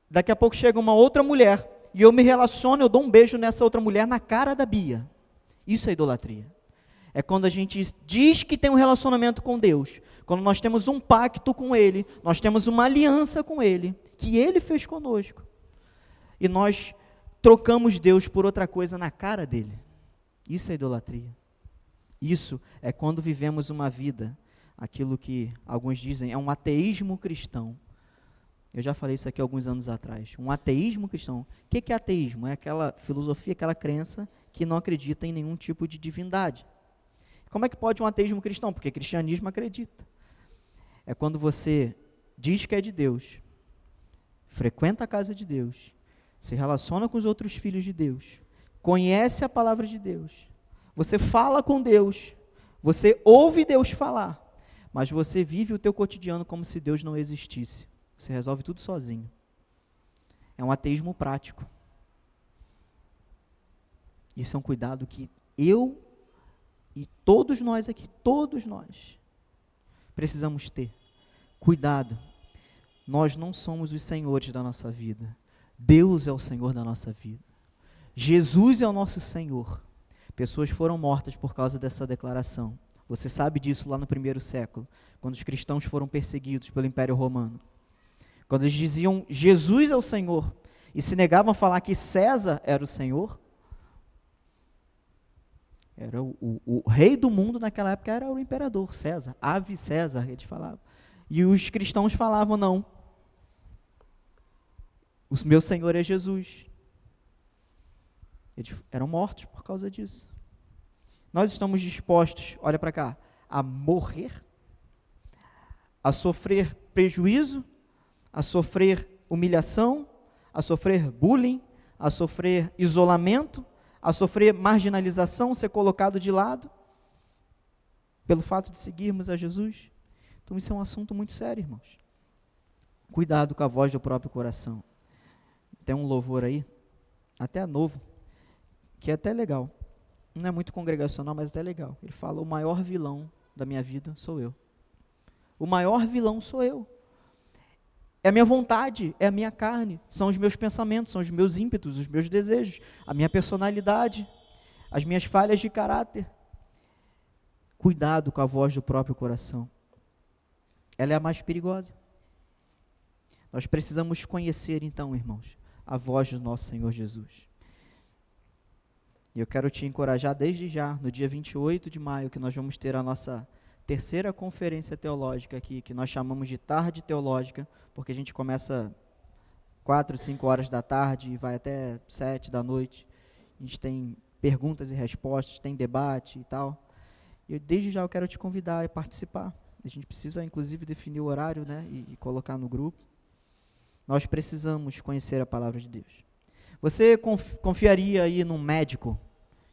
daqui a pouco chega uma outra mulher e eu me relaciono, eu dou um beijo nessa outra mulher na cara da Bia. Isso é idolatria. É quando a gente diz que tem um relacionamento com Deus, quando nós temos um pacto com Ele, nós temos uma aliança com Ele, que Ele fez conosco, e nós trocamos Deus por outra coisa na cara dele. Isso é idolatria. Isso é quando vivemos uma vida, aquilo que alguns dizem é um ateísmo cristão. Eu já falei isso aqui alguns anos atrás. Um ateísmo cristão. O que é ateísmo? É aquela filosofia, aquela crença que não acredita em nenhum tipo de divindade. Como é que pode um ateísmo cristão? Porque cristianismo acredita. É quando você diz que é de Deus, frequenta a casa de Deus, se relaciona com os outros filhos de Deus, conhece a palavra de Deus, você fala com Deus, você ouve Deus falar, mas você vive o teu cotidiano como se Deus não existisse. Você resolve tudo sozinho. É um ateísmo prático. Isso é um cuidado que eu e todos nós aqui, todos nós, precisamos ter. Cuidado. Nós não somos os senhores da nossa vida. Deus é o Senhor da nossa vida. Jesus é o nosso Senhor. Pessoas foram mortas por causa dessa declaração. Você sabe disso lá no primeiro século, quando os cristãos foram perseguidos pelo Império Romano. Quando eles diziam Jesus é o Senhor e se negavam a falar que César era o Senhor, era o, o, o, rei do mundo naquela época era o imperador César, ave César, eles falavam. E os cristãos falavam não. O meu Senhor é Jesus. Eles eram mortos por causa disso. Nós estamos dispostos, olha para cá, a morrer, a sofrer prejuízo, a sofrer humilhação, a sofrer bullying, a sofrer isolamento, a sofrer marginalização, ser colocado de lado, pelo fato de seguirmos a Jesus. Então, isso é um assunto muito sério, irmãos. Cuidado com a voz do próprio coração. Tem um louvor aí, até novo, que é até legal. Não é muito congregacional, mas até legal. Ele fala: O maior vilão da minha vida sou eu. O maior vilão sou eu. É a minha vontade, é a minha carne, são os meus pensamentos, são os meus ímpetos, os meus desejos, a minha personalidade, as minhas falhas de caráter. Cuidado com a voz do próprio coração. Ela é a mais perigosa. Nós precisamos conhecer, então, irmãos, a voz do nosso Senhor Jesus. E eu quero te encorajar desde já, no dia 28 de maio, que nós vamos ter a nossa terceira conferência teológica aqui, que nós chamamos de tarde teológica, porque a gente começa quatro, cinco horas da tarde e vai até sete da noite. A gente tem perguntas e respostas, tem debate e tal. E desde já eu quero te convidar a participar. A gente precisa, inclusive, definir o horário né, e, e colocar no grupo. Nós precisamos conhecer a palavra de Deus. Você confiaria aí num médico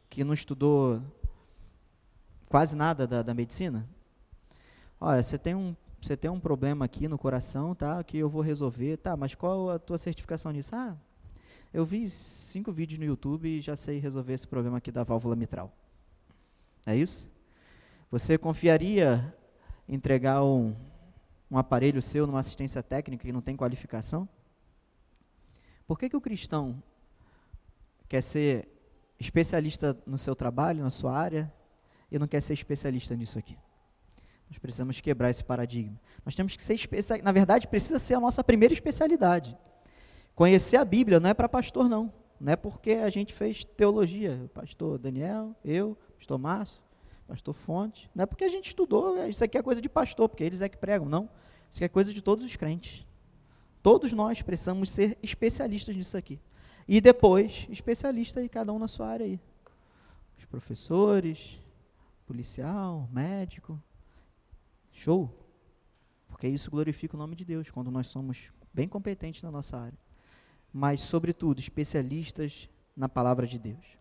que não estudou quase nada da, da medicina? Olha, você tem um você tem um problema aqui no coração, tá? Que eu vou resolver, tá? Mas qual a tua certificação nisso? Ah, eu vi cinco vídeos no YouTube e já sei resolver esse problema aqui da válvula mitral. É isso? Você confiaria entregar um, um aparelho seu numa assistência técnica que não tem qualificação? Por que, que o cristão quer ser especialista no seu trabalho, na sua área, e não quer ser especialista nisso aqui? Nós precisamos quebrar esse paradigma. Nós temos que ser especialistas. Na verdade, precisa ser a nossa primeira especialidade. Conhecer a Bíblia não é para pastor, não. Não é porque a gente fez teologia, pastor Daniel, eu, pastor Márcio, pastor Fonte. Não é porque a gente estudou, isso aqui é coisa de pastor, porque eles é que pregam. Não. Isso aqui é coisa de todos os crentes. Todos nós precisamos ser especialistas nisso aqui. E depois, especialista aí, cada um na sua área aí. Os professores, policial, médico. Show. Porque isso glorifica o nome de Deus, quando nós somos bem competentes na nossa área. Mas, sobretudo, especialistas na palavra de Deus.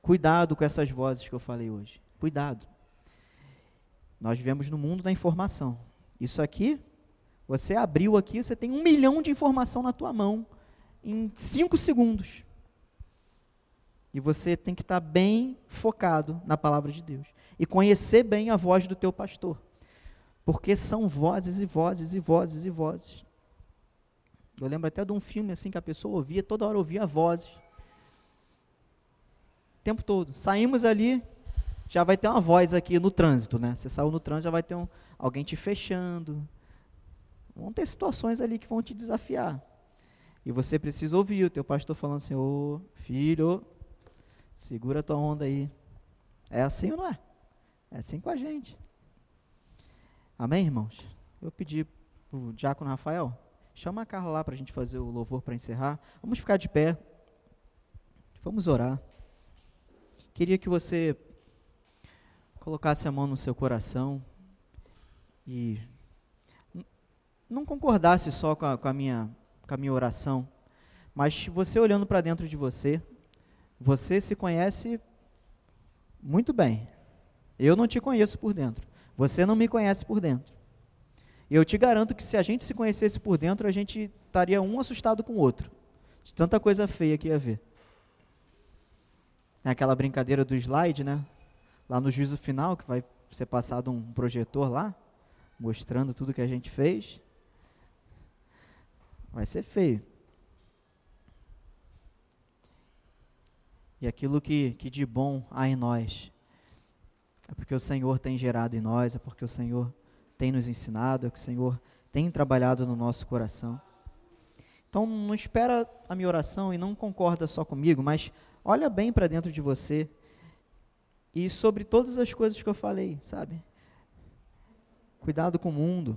Cuidado com essas vozes que eu falei hoje. Cuidado. Nós vivemos no mundo da informação. Isso aqui você abriu aqui, você tem um milhão de informação na tua mão em cinco segundos. E você tem que estar bem focado na palavra de Deus. E conhecer bem a voz do teu pastor. Porque são vozes e vozes e vozes e vozes. Eu lembro até de um filme assim que a pessoa ouvia, toda hora ouvia vozes. O tempo todo. Saímos ali, já vai ter uma voz aqui no trânsito, né? Você saiu no trânsito, já vai ter um, alguém te fechando, Vão ter situações ali que vão te desafiar. E você precisa ouvir o teu pastor falando assim, ô filho, segura a tua onda aí. É assim ou não é? É assim com a gente. Amém, irmãos? Eu pedi para o diácono Rafael, chama a Carla lá para a gente fazer o louvor para encerrar. Vamos ficar de pé. Vamos orar. Queria que você colocasse a mão no seu coração e não concordasse só com a, com a, minha, com a minha oração, mas você olhando para dentro de você, você se conhece muito bem. Eu não te conheço por dentro. Você não me conhece por dentro. Eu te garanto que se a gente se conhecesse por dentro, a gente estaria um assustado com o outro. De tanta coisa feia que ia ver. É aquela brincadeira do slide, né? Lá no juízo final, que vai ser passado um projetor lá, mostrando tudo que a gente fez. Vai ser feio. E aquilo que, que de bom há em nós, é porque o Senhor tem gerado em nós, é porque o Senhor tem nos ensinado, é que o Senhor tem trabalhado no nosso coração. Então não espera a minha oração e não concorda só comigo, mas olha bem para dentro de você e sobre todas as coisas que eu falei, sabe? Cuidado com o mundo,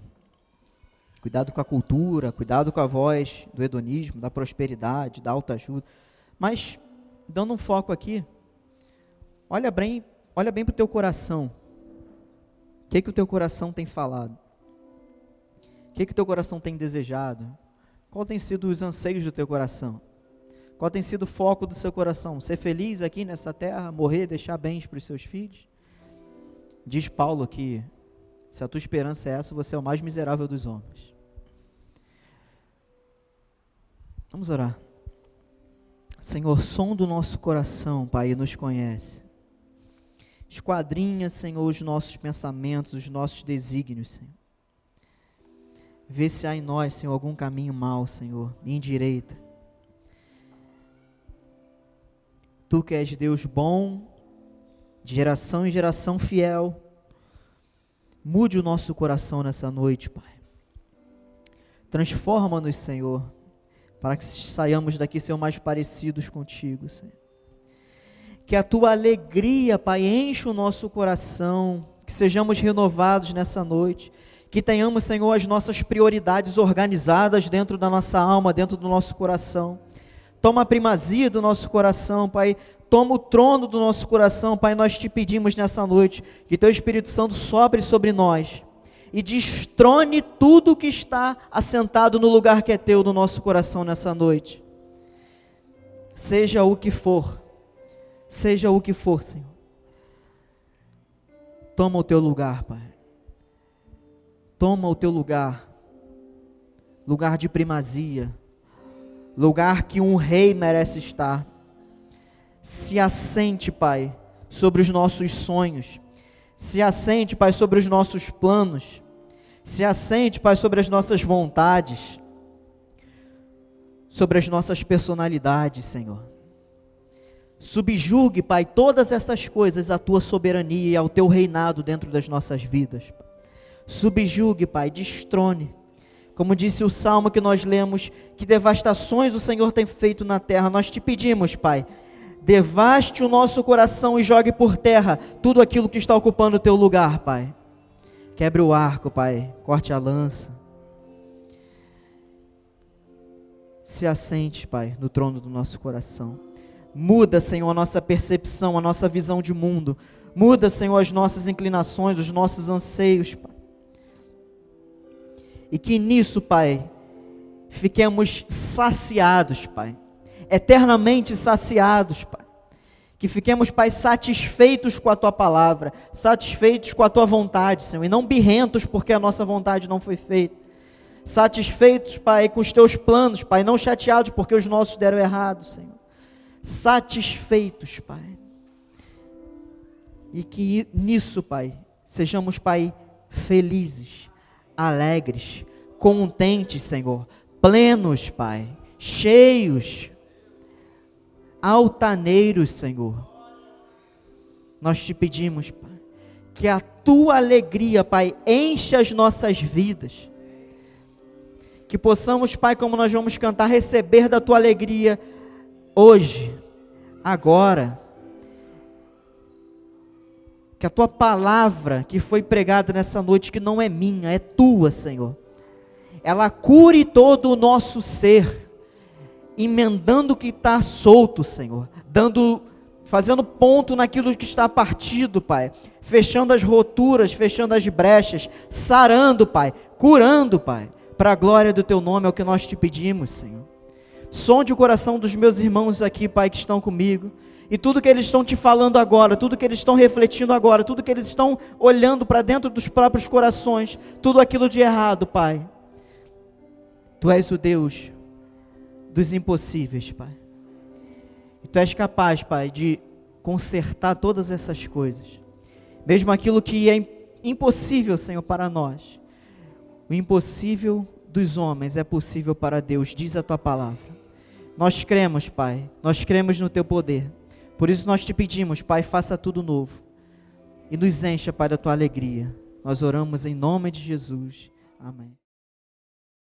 Cuidado com a cultura, cuidado com a voz do hedonismo, da prosperidade, da autoajuda. Mas, dando um foco aqui, olha bem, olha bem para o teu coração. O que, que o teu coração tem falado? O que, que o teu coração tem desejado? Qual tem sido os anseios do teu coração? Qual tem sido o foco do seu coração? Ser feliz aqui nessa terra, morrer, deixar bens para os seus filhos? Diz Paulo que se a tua esperança é essa, você é o mais miserável dos homens. Vamos orar. Senhor, som do nosso coração, Pai, nos conhece. Esquadrinha, Senhor, os nossos pensamentos, os nossos desígnios, Senhor. Vê se há em nós, Senhor, algum caminho mau, Senhor, direita. Tu que és Deus bom, de geração em geração fiel, Mude o nosso coração nessa noite, Pai. Transforma-nos, Senhor, para que saiamos daqui, Senhor, mais parecidos contigo, Senhor. Que a tua alegria, Pai, enche o nosso coração, que sejamos renovados nessa noite, que tenhamos, Senhor, as nossas prioridades organizadas dentro da nossa alma, dentro do nosso coração. Toma a primazia do nosso coração, Pai toma o trono do nosso coração, Pai. Nós te pedimos nessa noite que Teu Espírito Santo sobre sobre nós e destrone tudo que está assentado no lugar que é Teu no nosso coração nessa noite. Seja o que for, seja o que for, Senhor. Toma o Teu lugar, Pai. Toma o Teu lugar, lugar de primazia, lugar que um rei merece estar se assente, Pai, sobre os nossos sonhos. Se assente, Pai, sobre os nossos planos. Se assente, Pai, sobre as nossas vontades. Sobre as nossas personalidades, Senhor. Subjugue, Pai, todas essas coisas à tua soberania e ao teu reinado dentro das nossas vidas. Subjugue, Pai, destrone. como disse o salmo que nós lemos, que devastações o Senhor tem feito na terra. Nós te pedimos, Pai, devaste o nosso coração e jogue por terra tudo aquilo que está ocupando o teu lugar, Pai. Quebre o arco, Pai, corte a lança. Se assente, Pai, no trono do nosso coração. Muda, Senhor, a nossa percepção, a nossa visão de mundo. Muda, Senhor, as nossas inclinações, os nossos anseios, Pai. E que nisso, Pai, fiquemos saciados, Pai. Eternamente saciados, Pai. Que fiquemos, Pai, satisfeitos com a tua palavra, satisfeitos com a tua vontade, Senhor, e não birrentos porque a nossa vontade não foi feita. Satisfeitos, Pai, com os teus planos, Pai, não chateados porque os nossos deram errado, Senhor. Satisfeitos, Pai. E que nisso, Pai, sejamos, Pai, felizes alegres, contentes, Senhor, plenos, Pai, cheios, altaneiros, Senhor. Nós te pedimos, Pai, que a tua alegria, Pai, enche as nossas vidas. Que possamos, Pai, como nós vamos cantar, receber da tua alegria hoje, agora que a tua palavra que foi pregada nessa noite, que não é minha, é tua, Senhor, ela cure todo o nosso ser, emendando o que está solto, Senhor, dando, fazendo ponto naquilo que está partido, Pai, fechando as roturas, fechando as brechas, sarando, Pai, curando, Pai, para a glória do teu nome é o que nós te pedimos, Senhor. Sonde o coração dos meus irmãos aqui, Pai, que estão comigo. E tudo que eles estão te falando agora, tudo que eles estão refletindo agora, tudo que eles estão olhando para dentro dos próprios corações, tudo aquilo de errado, Pai. Tu és o Deus dos impossíveis, Pai. E tu és capaz, Pai, de consertar todas essas coisas. Mesmo aquilo que é impossível, Senhor, para nós. O impossível dos homens é possível para Deus, diz a tua palavra. Nós cremos, Pai, nós cremos no teu poder. Por isso nós te pedimos, Pai, faça tudo novo. E nos encha, Pai, da tua alegria. Nós oramos em nome de Jesus. Amém.